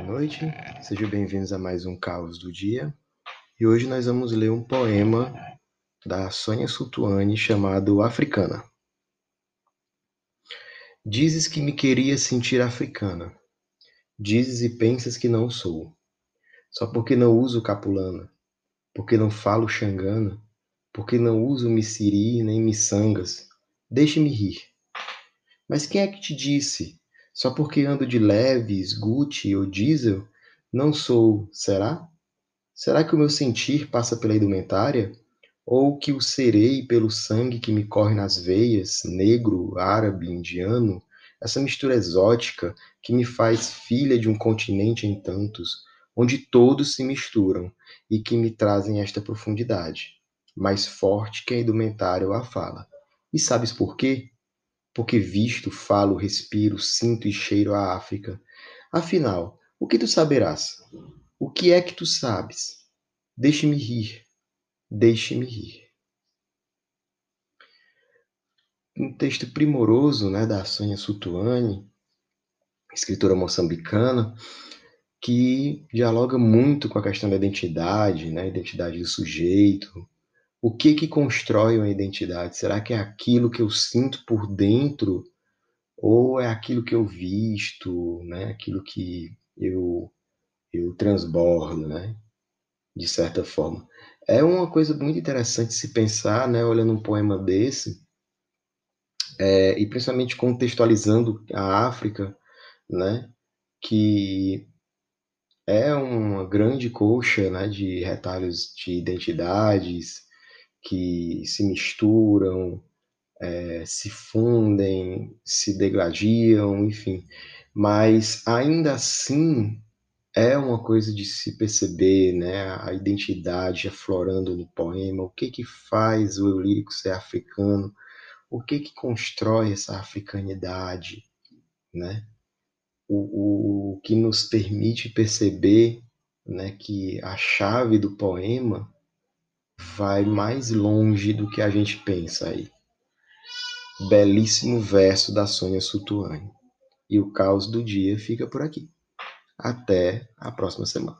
boa noite. Sejam bem-vindos a mais um Caos do Dia. E hoje nós vamos ler um poema da Sônia Sutuani chamado Africana. Dizes que me queria sentir africana. Dizes e pensas que não sou. Só porque não uso capulana, porque não falo xangana, porque não uso missiri nem miçangas. Deixe-me rir. Mas quem é que te disse só porque ando de leves, Gucci ou diesel, não sou, será? Será que o meu sentir passa pela indumentária? Ou que o serei pelo sangue que me corre nas veias, negro, árabe, indiano, essa mistura exótica que me faz filha de um continente em tantos, onde todos se misturam e que me trazem esta profundidade, mais forte que a indumentária ou a fala. E sabes por quê? Porque visto, falo, respiro, sinto e cheiro a África. Afinal, o que tu saberás? O que é que tu sabes? Deixe-me rir, deixe-me rir. Um texto primoroso né, da Sônia Sutuani, escritora moçambicana, que dialoga muito com a questão da identidade, né, identidade do sujeito, o que que constrói uma identidade? Será que é aquilo que eu sinto por dentro ou é aquilo que eu visto, né? Aquilo que eu eu transbordo, né? De certa forma. É uma coisa muito interessante se pensar, né? Olhando um poema desse, é, e principalmente contextualizando a África, né? Que é uma grande coxa, né? De retalhos de identidades, que se misturam, é, se fundem, se degladiam, enfim. Mas ainda assim é uma coisa de se perceber, né? A identidade aflorando no poema, o que que faz o eu lírico ser africano, o que que constrói essa africanidade, né? O, o, o que nos permite perceber, né, que a chave do poema vai mais longe do que a gente pensa aí. Belíssimo verso da Sônia Sutuani. E o caos do dia fica por aqui. Até a próxima semana.